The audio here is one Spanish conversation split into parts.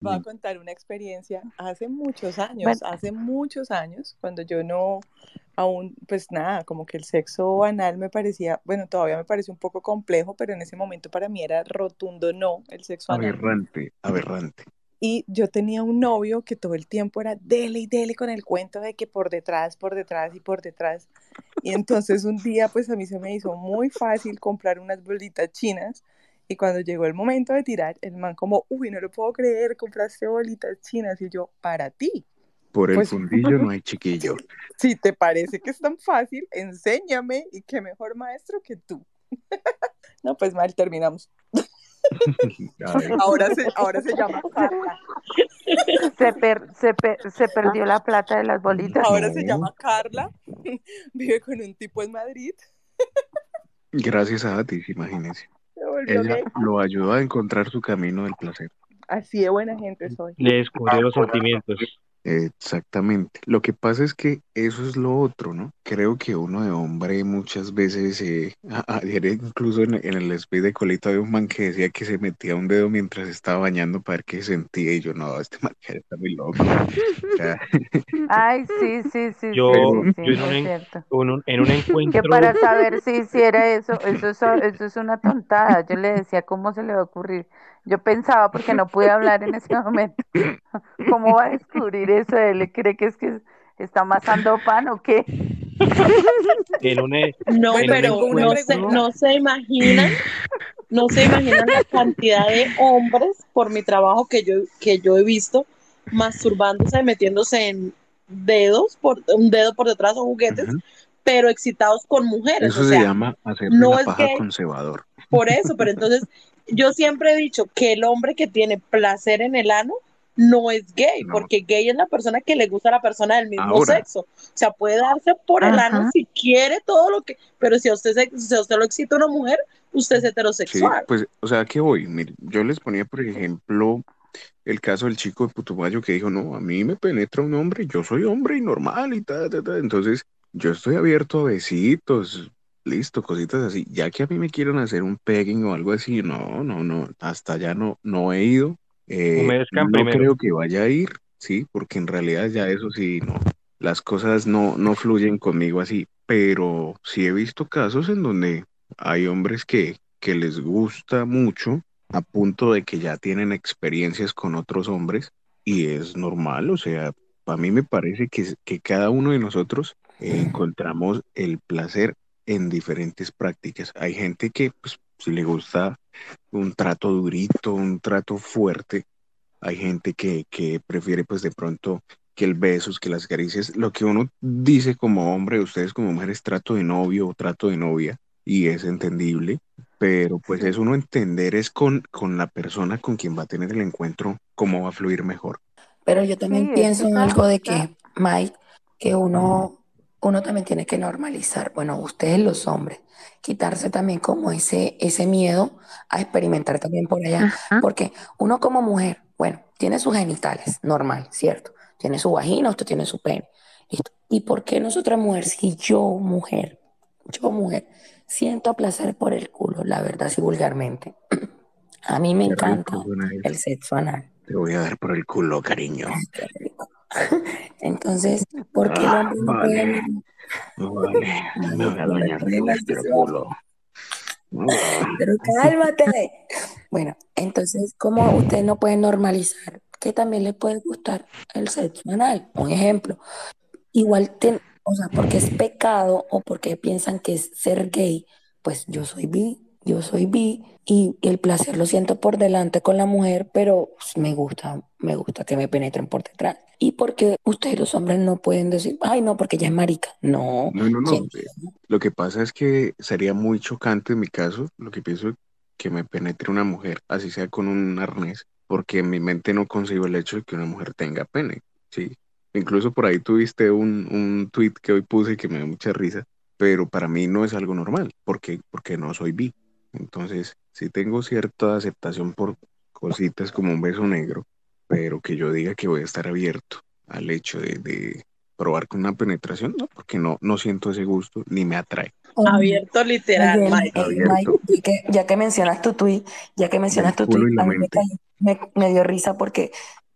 Voy a contar una experiencia hace muchos años, hace muchos años, cuando yo no, aún, pues nada, como que el sexo anal me parecía, bueno, todavía me parece un poco complejo, pero en ese momento para mí era rotundo no el sexo anal. Aberrante, aberrante. Y yo tenía un novio que todo el tiempo era dele y dele con el cuento de que por detrás, por detrás y por detrás. Y entonces un día pues a mí se me hizo muy fácil comprar unas bolitas chinas y cuando llegó el momento de tirar, el man como, uy, no lo puedo creer, compraste bolitas chinas y yo, para ti. Por el pues, fundillo no hay chiquillo. Si te parece que es tan fácil, enséñame y qué mejor maestro que tú. no, pues mal, terminamos. ahora, se, ahora se llama Carla. Se, se, perdió la plata de las bolitas. Ahora se llama Carla. Vive con un tipo en Madrid. Gracias a ti, imagínese. Ella lo ayudó a encontrar su camino del placer. Así de buena gente soy. Le descubrió los sentimientos. Exactamente. Lo que pasa es que eso es lo otro, ¿no? Creo que uno de hombre muchas veces, eh, ayer incluso en, el speed de colita había un man que decía que se metía un dedo mientras estaba bañando para ver qué sentía y yo, no, este man está muy loco. Ay, sí, sí, sí. Yo, en, un, encuentro... Que para saber si hiciera eso, eso es, eso es una tontada. Yo le decía, ¿cómo se le va a ocurrir? Yo pensaba, porque no pude hablar en ese momento, ¿cómo va a descubrir eso? ¿Él cree que es que está amasando pan o qué? no, pero no se, no se imaginan, no se imaginan la cantidad de hombres por mi trabajo que yo, que yo he visto masturbándose, metiéndose en dedos, por, un dedo por detrás o juguetes, pero excitados con mujeres. Eso se llama hacer no es paja conservador. Por eso, pero entonces yo siempre he dicho que el hombre que tiene placer en el ano no es gay, porque gay es la persona que le gusta a la persona del mismo sexo. O sea, puede darse por el ano si quiere todo lo que, pero si a usted, si a usted lo excita una mujer, usted es heterosexual. pues, o sea, ¿qué voy? Mire, yo les ponía, por ejemplo, el caso del chico de Putumayo que dijo, no, a mí me penetra un hombre, yo soy hombre y normal y tal, tal, tal. Entonces, yo estoy abierto a besitos, listo, cositas así. Ya que a mí me quieren hacer un pegging o algo así, no, no, no, hasta allá no, no he ido. Eh, no creo que vaya a ir, sí, porque en realidad ya eso sí, no, las cosas no, no fluyen conmigo así, pero sí he visto casos en donde hay hombres que, que les gusta mucho a punto de que ya tienen experiencias con otros hombres y es normal, o sea, a mí me parece que, que cada uno de nosotros encontramos el placer en diferentes prácticas. Hay gente que, pues, si le gusta un trato durito, un trato fuerte, hay gente que, que prefiere, pues, de pronto que el besos, que las caricias, lo que uno dice como hombre, ustedes como mujeres, trato de novio o trato de novia, y es entendible, pero pues es uno entender es con, con la persona con quien va a tener el encuentro, cómo va a fluir mejor. Pero yo también pienso en algo de que, Mike, que uno uno también tiene que normalizar, bueno, ustedes los hombres, quitarse también como ese, ese miedo a experimentar también por allá, porque uno como mujer, bueno, tiene sus genitales, normal, ¿cierto? Tiene su vagina, usted tiene su pene. ¿Y por qué nosotras mujer, si yo mujer, yo mujer, siento placer por el culo, la verdad, sí vulgarmente? a mí me encanta el sexo anal. Te voy a dar por el culo, cariño. Entonces, ¿por qué el hombre no puede? Pero cálmate. Bueno, entonces, ¿cómo usted no puede normalizar que también le puede gustar el sexo anal? Un ejemplo. Igual, o sea, porque es pecado o porque piensan que es ser gay, pues yo soy bi, yo soy bi y el placer lo siento por delante con la mujer, pero me gusta, me gusta que me penetren por detrás. Y porque ustedes los hombres no pueden decir, ay, no, porque ella es marica. No. No, no, no. Lo que pasa es que sería muy chocante en mi caso, lo que pienso que me penetre una mujer, así sea con un arnés, porque en mi mente no consigo el hecho de que una mujer tenga pene, ¿sí? Incluso por ahí tuviste un, un tweet que hoy puse que me dio mucha risa, pero para mí no es algo normal, porque, porque no soy bi. Entonces, sí tengo cierta aceptación por cositas como un beso negro, pero que yo diga que voy a estar abierto al hecho de, probar con una penetración, no, porque no, no siento ese gusto ni me atrae. Abierto literal, Mike. ya que mencionas tu tweet, ya que mencionas tu tweet, me, me, dio risa porque,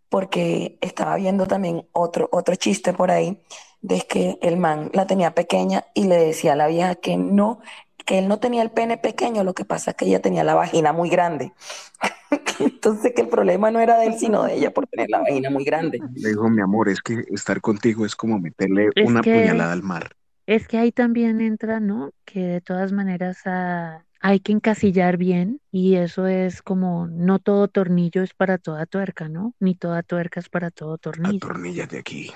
porque estaba viendo también otro, otro chiste por ahí, de que el man la tenía pequeña y le decía a la vieja que no, que él no tenía el pene pequeño, lo que pasa es que ella tenía la vagina muy grande. Entonces que el problema no era de él, sino de ella por tener la vagina muy grande. Le dijo, mi amor, es que estar contigo es como meterle una puñalada al mar. Es que ahí también entra, ¿no? Que de todas maneras ah, hay que encasillar bien y eso es como no todo tornillo es para toda tuerca, ¿no? Ni toda tuerca es para todo tornillo. tornilla de aquí.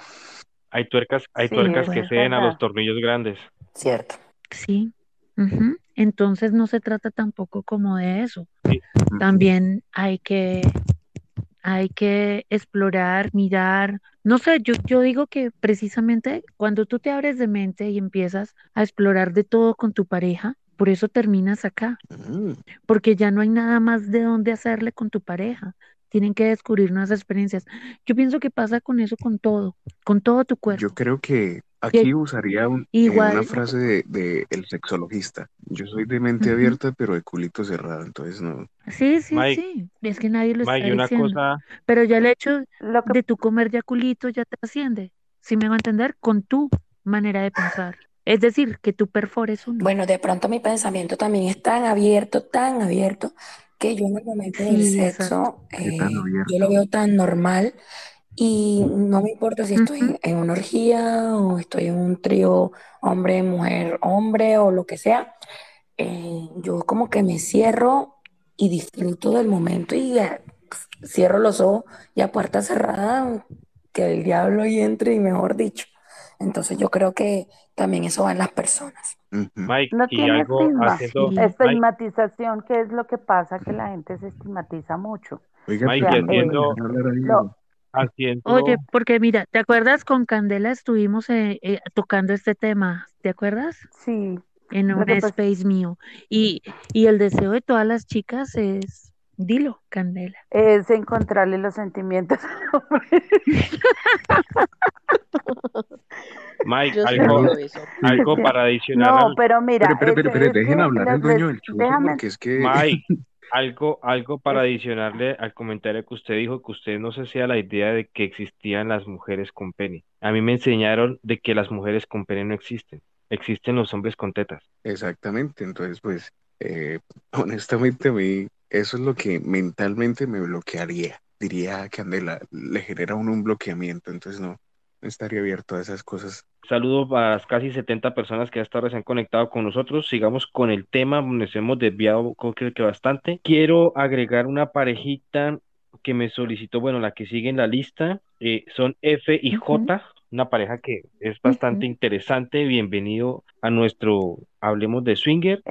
Hay tuercas, hay tuercas que ceden a los tornillos grandes. Cierto. Sí. Entonces no se trata tampoco como de eso. También hay que hay que explorar, mirar. No sé, yo, yo digo que precisamente cuando tú te abres de mente y empiezas a explorar de todo con tu pareja, por eso terminas acá, mm. porque ya no hay nada más de dónde hacerle con tu pareja. Tienen que descubrir nuevas experiencias. Yo pienso que pasa con eso, con todo, con todo tu cuerpo. Yo creo que Aquí usaría eh, una frase de, el sexologista. Yo soy de mente abierta, pero de culito cerrado, entonces no. Sí, sí, sí. Es que nadie lo está diciendo. Pero ya el hecho de tu comer ya culito ya te asciende. Si me va a entender, con tu manera de pensar. Es decir, que tú perfores uno. Bueno, de pronto mi pensamiento también es tan abierto, tan abierto, que yo normalmente el sexo, eh, yo lo veo tan normal y no me importa si estoy en una orgía o estoy en un trío hombre, mujer, hombre o lo que sea. Eh, yo como que me cierro y disfruto del momento y cierro los ojos y a puerta cerrada que el diablo ahí entre y mejor dicho. Entonces yo creo que también eso va en las personas. Mike, no tiene algo estigmatización, ¿qué es lo que pasa? Que la gente se estigmatiza mucho. Mike, haciendo, Oye, porque mira, ¿te acuerdas con Candela estuvimos eh, eh, tocando este tema? ¿Te acuerdas? Sí. En un space mío. Y, y el deseo de todas las chicas es, dilo, Candela. Es encontrarle los sentimientos. Mike, algo, algo para adicionar. No, pero mira. Pero, pero, pero, dejen hablar al dueño del chuzo, porque es que. Mike, algo, algo para adicionarle al comentario que usted dijo, que usted no se hacía la idea de que existían las mujeres con pene. A mí me enseñaron de que las mujeres con pene no existen, existen los hombres con tetas. Exactamente, entonces pues eh, honestamente a mí eso es lo que mentalmente me bloquearía. Diría que Andela le genera uno un bloqueamiento, entonces no, estaría abierto a esas cosas. Saludo para las casi 70 personas que hasta ahora se han conectado con nosotros. Sigamos con el tema, nos hemos desviado creo que bastante. Quiero agregar una parejita que me solicitó, bueno, la que sigue en la lista, eh, son F y J, una pareja que es bastante interesante. Bienvenido a nuestro Hablemos de Swinger.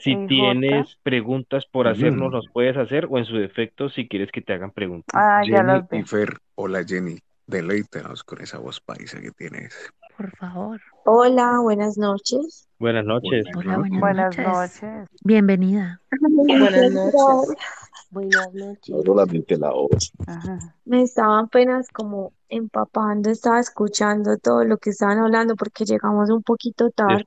si tienes preguntas por hacernos, los puedes hacer, o en su defecto, si quieres que te hagan preguntas. Ah, Jenny y Fer, hola Jenny. Deleítanos con esa voz paisa que tienes. Por favor. Hola, buenas noches. Buenas noches. Hola, buenas, noches. Bienvenida. Buenas noches. Buenas noches. solamente la voz. Me estaba apenas como empapando, estaba escuchando todo lo que estaban hablando porque llegamos un poquito tarde.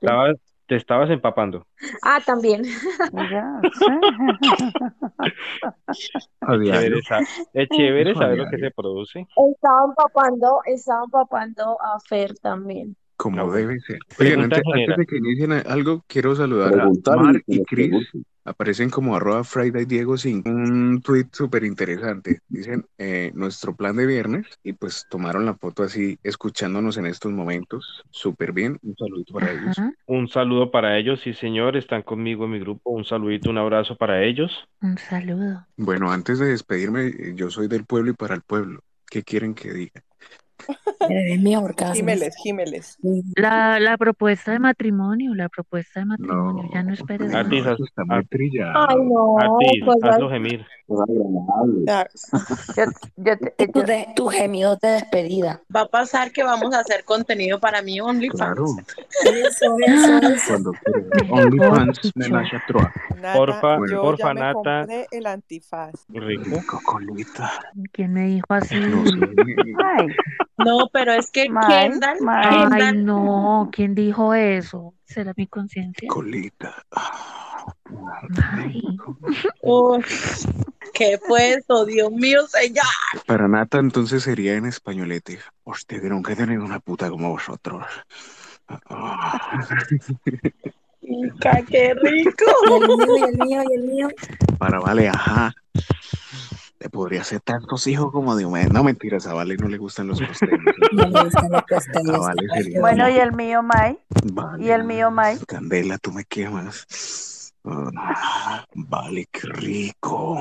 Te estabas empapando. Ah, también. es chévere, saber lo que se produce. Estaba empapando, estaba empapando a Fer también. Como debe ser. Oigan, antes, de que inicien algo, quiero saludar a Mar y Chris aparecen como arroba Friday Diego sin un tweet súper interesante. Dicen eh, nuestro plan de viernes y pues tomaron la foto así escuchándonos en estos momentos. Súper bien. Un saludito para ellos. Un saludo para ellos, sí señor, están conmigo en mi grupo. Un saludito, un abrazo para ellos. Un saludo. Bueno, antes de despedirme, eh, yo soy del pueblo y para el pueblo. ¿Qué quieren que diga? Mi orgasmo. Gímeles, La, la propuesta de matrimonio, la propuesta de matrimonio, ya no esperes. Artis, está muy trillado. Ay, no. Artis, pues, hazlo gemir. tu, gemido de despedida. Va a pasar que vamos a hacer contenido para mí OnlyFans. Claro. Eso, eso, eso. OnlyFans me la troa. Porfa, yo porfa, ya me Nata. el antifaz. Rico. Cocolita. ¿Quién me dijo así? No sé. Ay, No, pero es que May, Kendall. Ay, Kendall, no, ¿quién dijo eso? ¿Será mi conciencia? Colita. Uf, ¿qué fue eso? Dios mío, señor. Para Nata entonces sería en españolete. Hostia, que nunca he tenido una puta como vosotros. Chica, qué rico. Y el mío, y el mío, y el mío. Para Vale, ajá. Le podría hacer tantos hijos como Diomedes. No, mentiras, a Vale no le gustan los costeños. No me gustan los costeños. Vale sería. Bueno, y el mío, May. Vale, ¿Y el mío, Mike? Candela, tú me quemas. Ah, vale, qué rico.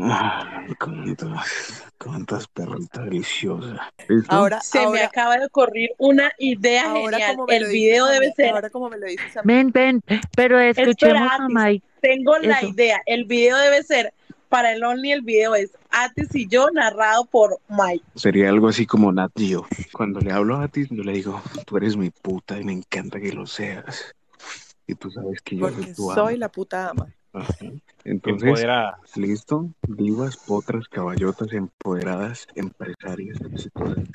Ah, cuántas, cuántas perritas deliciosas. ¿Listo? Ahora, Se me acaba de ocurrir una idea ahora genial. como me El lo video dices debe ser, ahora como me lo dices Ven, ven, pero escuchemos a. Mike. tengo la idea. El video debe ser, para el Only, el video es Atis y yo, narrado por Mike. Sería algo así como Nat Geo. Cuando le hablo a ti, yo le digo, tú eres mi puta y me encanta que lo seas. Y tú sabes que yo soy tu ama. soy la puta ama. Ajá. Entonces, Empoderada. listo. Divas, potras, caballotas, empoderadas, empresarias, exitosas.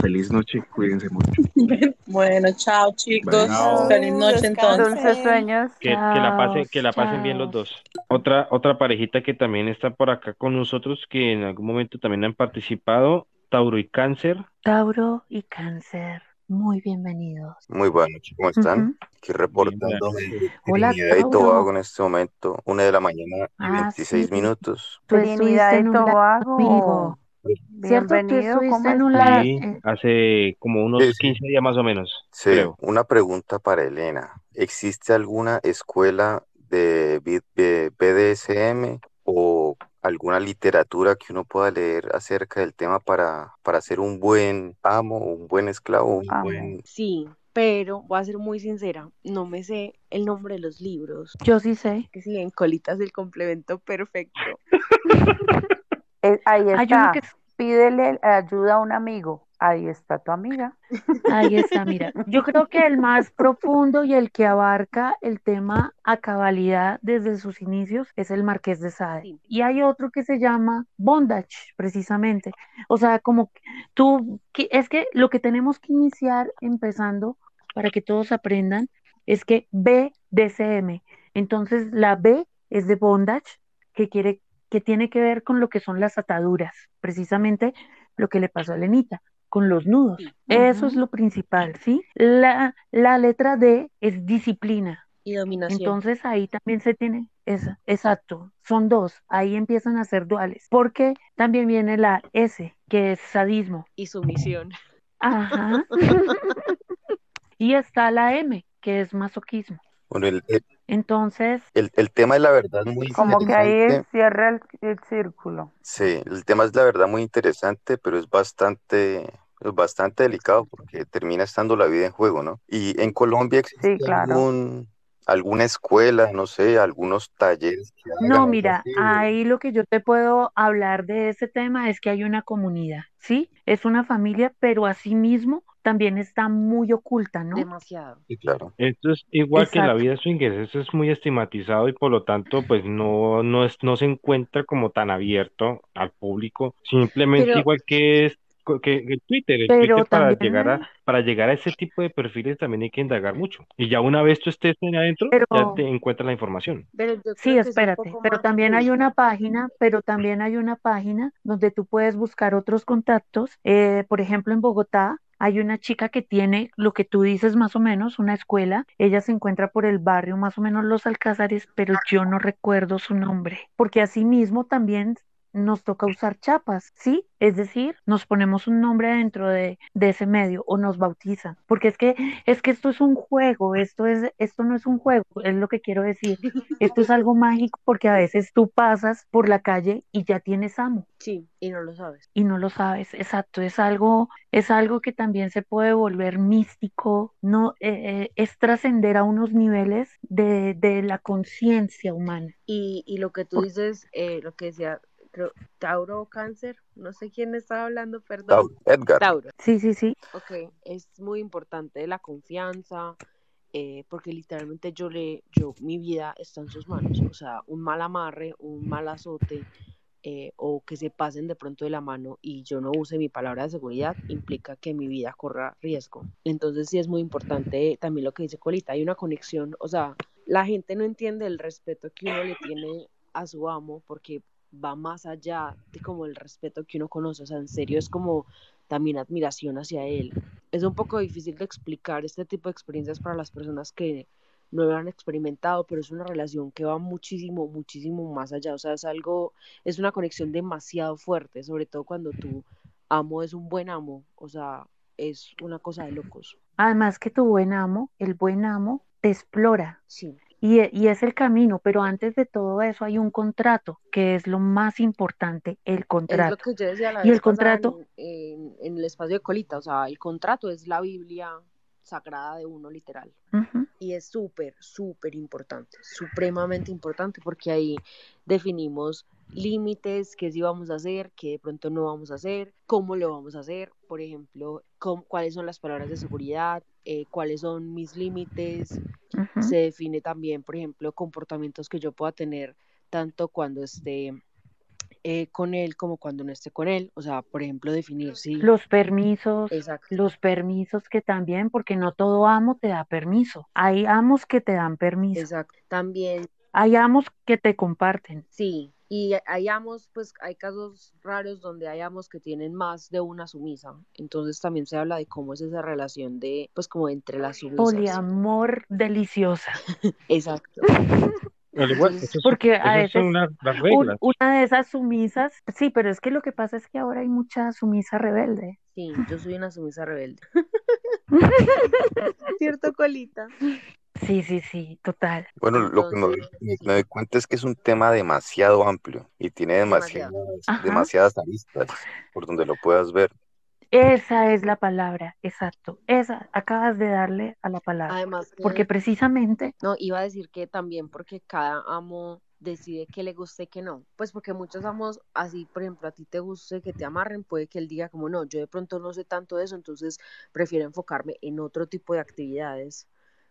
Feliz noche, cuídense mucho. Bueno, chao chicos. Feliz noche entonces. Dulces sueños. Que, que la pasen, que la Chao, pasen bien los dos. Otra, otra parejita que también está por acá con nosotros, que en algún momento también han participado, Tauro y Cáncer. Tauro y Cáncer, muy bienvenidos. Muy buenas noches, ¿cómo están? Ujú. Aquí reportando Hola, Trinidad y. Tobago en este momento, una de la mañana y Ah, 26 sí. minutos. Trinidad y Tobago. ¿Cierto? Bienvenido, estuviste ¿cómo en un. Sí, hace como unos Sí, sí. 15 días más o menos, Sí, creo. una pregunta para Elena. ¿Existe alguna escuela de BDSM o alguna literatura que uno pueda leer acerca del tema para, para ser un buen amo, un buen esclavo, un Amo. buen... Sí, pero voy a ser muy sincera, no me sé el nombre de los libros. Yo sí sé. Que siguen colitas del complemento perfecto. Eh, ahí Hay uno está. que Pídele ayuda a un amigo. Ahí está tu amiga. Ahí está, mira. Yo creo que el más profundo y el que abarca el tema a cabalidad desde sus inicios es el Marqués de Sade. Y hay otro que se llama Bondage, precisamente. O sea, como tú, es que lo que tenemos que iniciar empezando para que todos aprendan es que BDSM. Entonces, la B es de Bondage, que quiere, que tiene que ver con lo que son las ataduras, precisamente lo que le pasó a Lenita con los nudos. Eso es lo principal, ¿sí? La, la letra D es disciplina. Y dominación. Entonces ahí también se tiene, esa, exacto, son dos, ahí empiezan a ser duales, porque también viene la S, que es sadismo. y sumisión. Ajá. Y está la M, que es masoquismo. Bueno, el, el, Entonces, el- el tema es la verdad muy Como que ahí cierra el, el círculo. Sí, el tema es la verdad muy interesante, pero es bastante, es bastante delicado porque termina estando la vida en juego, ¿no? Y en Colombia existe Sí, claro. algún, alguna escuela, no sé, algunos talleres que no, mira, ahí lo que yo te puedo hablar de ese tema es que hay una comunidad, ¿sí? Es una familia, pero asimismo también está muy oculta, ¿no? Demasiado. Sí, claro. Esto es igual que la Exacto. vida swinger, eso es muy estigmatizado y por lo tanto pues no, no es, no se encuentra como tan abierto al público, simplemente Pero- igual que es que el Twitter, el Pero Twitter para también llegar a, para llegar a ese tipo de perfiles también hay que indagar mucho. Y ya una vez tú estés en adentro, ya te encuentras la información. Sí, es espérate, pero también hay una página, pero también hay una página donde tú puedes buscar otros contactos. Eh, por ejemplo, en Bogotá hay una chica que tiene lo que tú dices más o menos, una escuela. Ella se encuentra por el barrio más o menos Los Alcázares, pero yo no recuerdo su nombre, porque asimismo también nos toca usar chapas, ¿sí? Es decir, nos ponemos un nombre dentro de, de ese medio o nos bautizan, porque es que es que esto es un juego, esto es esto no es un juego, es lo que quiero decir. Esto es algo mágico porque a veces tú pasas por la calle y ya tienes amo Sí, y no lo sabes. y no lo sabes. Exacto, es algo, es algo que también se puede volver místico, no Eh, eh, es trascender a unos niveles de, de la conciencia humana. Y, y lo que tú dices, eh, lo que decía, creo, Tauro o Cáncer, no sé quién estaba hablando, perdón. Tauro, Edgar. Tauro. Sí, sí, sí. Ok, es muy importante la confianza, eh, porque literalmente yo le, yo, mi vida está en sus manos. O sea, un mal amarre, un mal azote, eh, o que se pasen de pronto de la mano y yo no use mi palabra de seguridad, implica que mi vida corra riesgo. Entonces sí es muy importante también lo que dice Colita, hay una conexión, o sea, la gente no entiende el respeto que uno le tiene a su amo porque va más allá de como el respeto que uno conoce, o sea, en serio es como también admiración hacia él. Es un poco difícil de explicar este tipo de experiencias para las personas que no lo han experimentado, pero es una relación que va muchísimo, muchísimo más allá, o sea, es algo, es una conexión demasiado fuerte, sobre todo cuando tu amo es un buen amo, o sea, es una cosa de locos. Además que tu buen amo, el buen amo, te explora. Sí. Y, y, es el camino, pero antes de todo eso hay un contrato, que es lo más importante, el contrato. Es lo que yo decía la y vez el contrato en, en, en, el espacio de colita, o sea, el contrato es la Biblia sagrada de uno literal. uh -huh. Y es súper, súper importante, supremamente importante, porque ahí definimos límites, qué sí vamos a hacer, qué de pronto no vamos a hacer, cómo lo vamos a hacer, por ejemplo, cómo, cuáles son las palabras de seguridad, eh, cuáles son mis límites, uh -huh. se define también, por ejemplo, comportamientos que yo pueda tener tanto cuando esté eh, con él como cuando no esté con él, o sea, por ejemplo, definir si... Los permisos, Exacto. los permisos que también, porque no todo amo te da permiso, hay amos que te dan permiso. Exacto, también. Hay amos que te comparten. Sí, y hay amos, pues hay casos raros donde hay amos que tienen más de una sumisa, entonces también se habla de cómo es esa relación de, pues como entre las sumisas. Poliamor deliciosa. Exacto. Igual, eso porque es, a veces son una, las reglas. un, una de esas sumisas, sí, pero es que lo que pasa es que ahora hay mucha sumisa rebelde. Sí, yo soy una sumisa rebelde. ¿Cierto, Colita? Sí, sí, sí, total. Bueno, lo que me, Entonces, me- doy cuenta es que es un tema demasiado amplio y tiene demasiadas, demasiadas aristas por donde lo puedas ver. Esa es la palabra, exacto. Esa, acabas de darle a la palabra. Además, que- Porque precisamente, No, iba a decir que también porque cada amo decide qué le guste y qué no. Pues porque muchos amos, así por ejemplo, a ti te guste que te amarren, puede que él diga como no, yo de pronto no sé tanto de eso, entonces prefiero enfocarme en otro tipo de actividades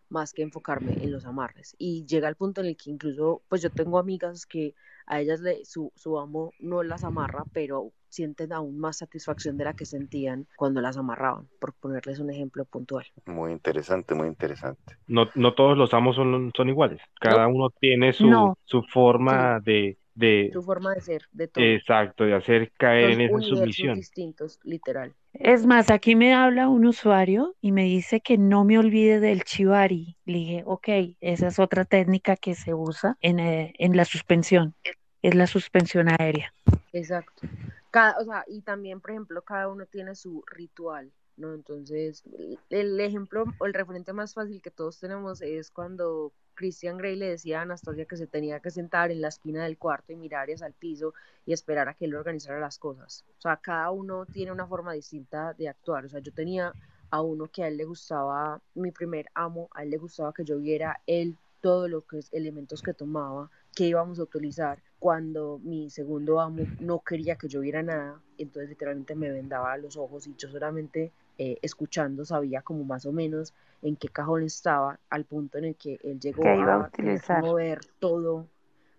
más que enfocarme en los amarres. Y llega el punto en el que incluso, pues yo tengo amigas que a ellas le, su, su amo no las amarra, pero sienten aún más satisfacción de la que sentían cuando las amarraban, por ponerles un ejemplo puntual. Muy interesante, muy interesante. No, no todos los amos son, son iguales. Cada uno tiene su, No. su forma de, de, Su forma de ser, de todo. exacto, de hacer caer en esa sumisión. distintos, literal. es más, aquí me habla un usuario y me dice que no me olvide del chivari. Le dije, ok, esa es otra técnica que se usa en, eh, en la suspensión. Es la suspensión aérea. Exacto. Cada, o sea, y también, por ejemplo, cada uno tiene su ritual, ¿no? Entonces, el- el ejemplo o el referente más fácil que todos tenemos es cuando Christian Grey le decía a Anastasia que se tenía que sentar en la esquina del cuarto y mirar hacia el piso y esperar a que él organizara las cosas. O sea, cada uno tiene una forma distinta de actuar. O sea, yo tenía a uno que a él le gustaba, mi primer amo, a él le gustaba que yo viera él todo lo que elementos que tomaba, que íbamos a utilizar. Cuando mi segundo amo no quería que yo viera nada, entonces literalmente me vendaba los ojos y yo solamente eh, escuchando sabía como más o menos en qué cajón estaba, al punto en el que él llegó Que iba a utilizar. mover todo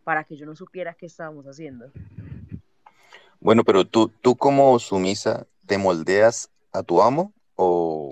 para que yo no supiera qué estábamos haciendo. Bueno, pero tú, tú como sumisa, ¿te moldeas a tu amo o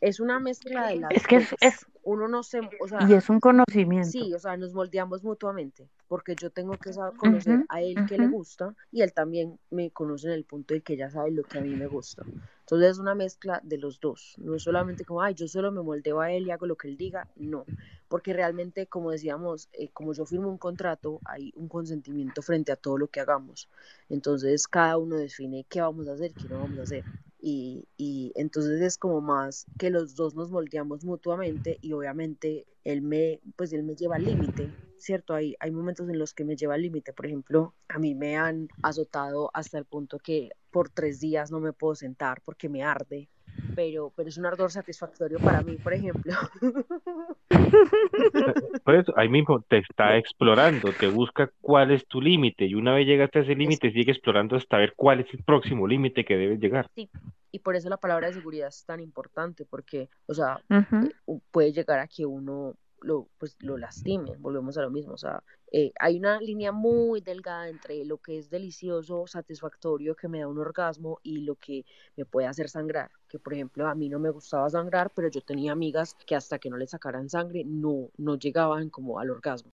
Es una mezcla de las Es que es- Uno no se, o sea, y es un conocimiento. Sí, o sea, nos moldeamos mutuamente, porque yo tengo que saber conocer a él que le gusta y él también me conoce en el punto de que ya sabe lo que a mí me gusta. Entonces es una mezcla de los dos, no es solamente como, ay, yo solo me moldeo a él y hago lo que él diga, no, porque realmente, como decíamos, eh, como yo firmo un contrato, hay un consentimiento frente a todo lo que hagamos. Entonces cada uno define qué vamos a hacer, qué no vamos a hacer. Y, y entonces es como más que los dos nos moldeamos mutuamente y obviamente él me, pues él me lleva al límite, ¿cierto? Hay, hay momentos en los que me lleva al límite, por ejemplo, a mí me han azotado hasta el punto que por tres días no me puedo sentar porque me arde, pero, pero es un ardor satisfactorio para mí, por ejemplo. Por eso, ahí mismo te está explorando, te busca cuál es tu límite y una vez llegaste a ese límite, sigue explorando hasta ver cuál es el próximo límite que debes llegar. Sí, y por eso la palabra de seguridad es tan importante, porque, o sea, u- puede llegar a que uno lo, pues, lo lastime, volvemos a lo mismo, o sea, eh, hay una línea muy delgada entre lo que es delicioso, satisfactorio, que me da un orgasmo y lo que me puede hacer sangrar. Que por ejemplo a mí no me gustaba sangrar, pero yo tenía amigas que hasta que no le sacaran sangre no, no llegaban como al orgasmo.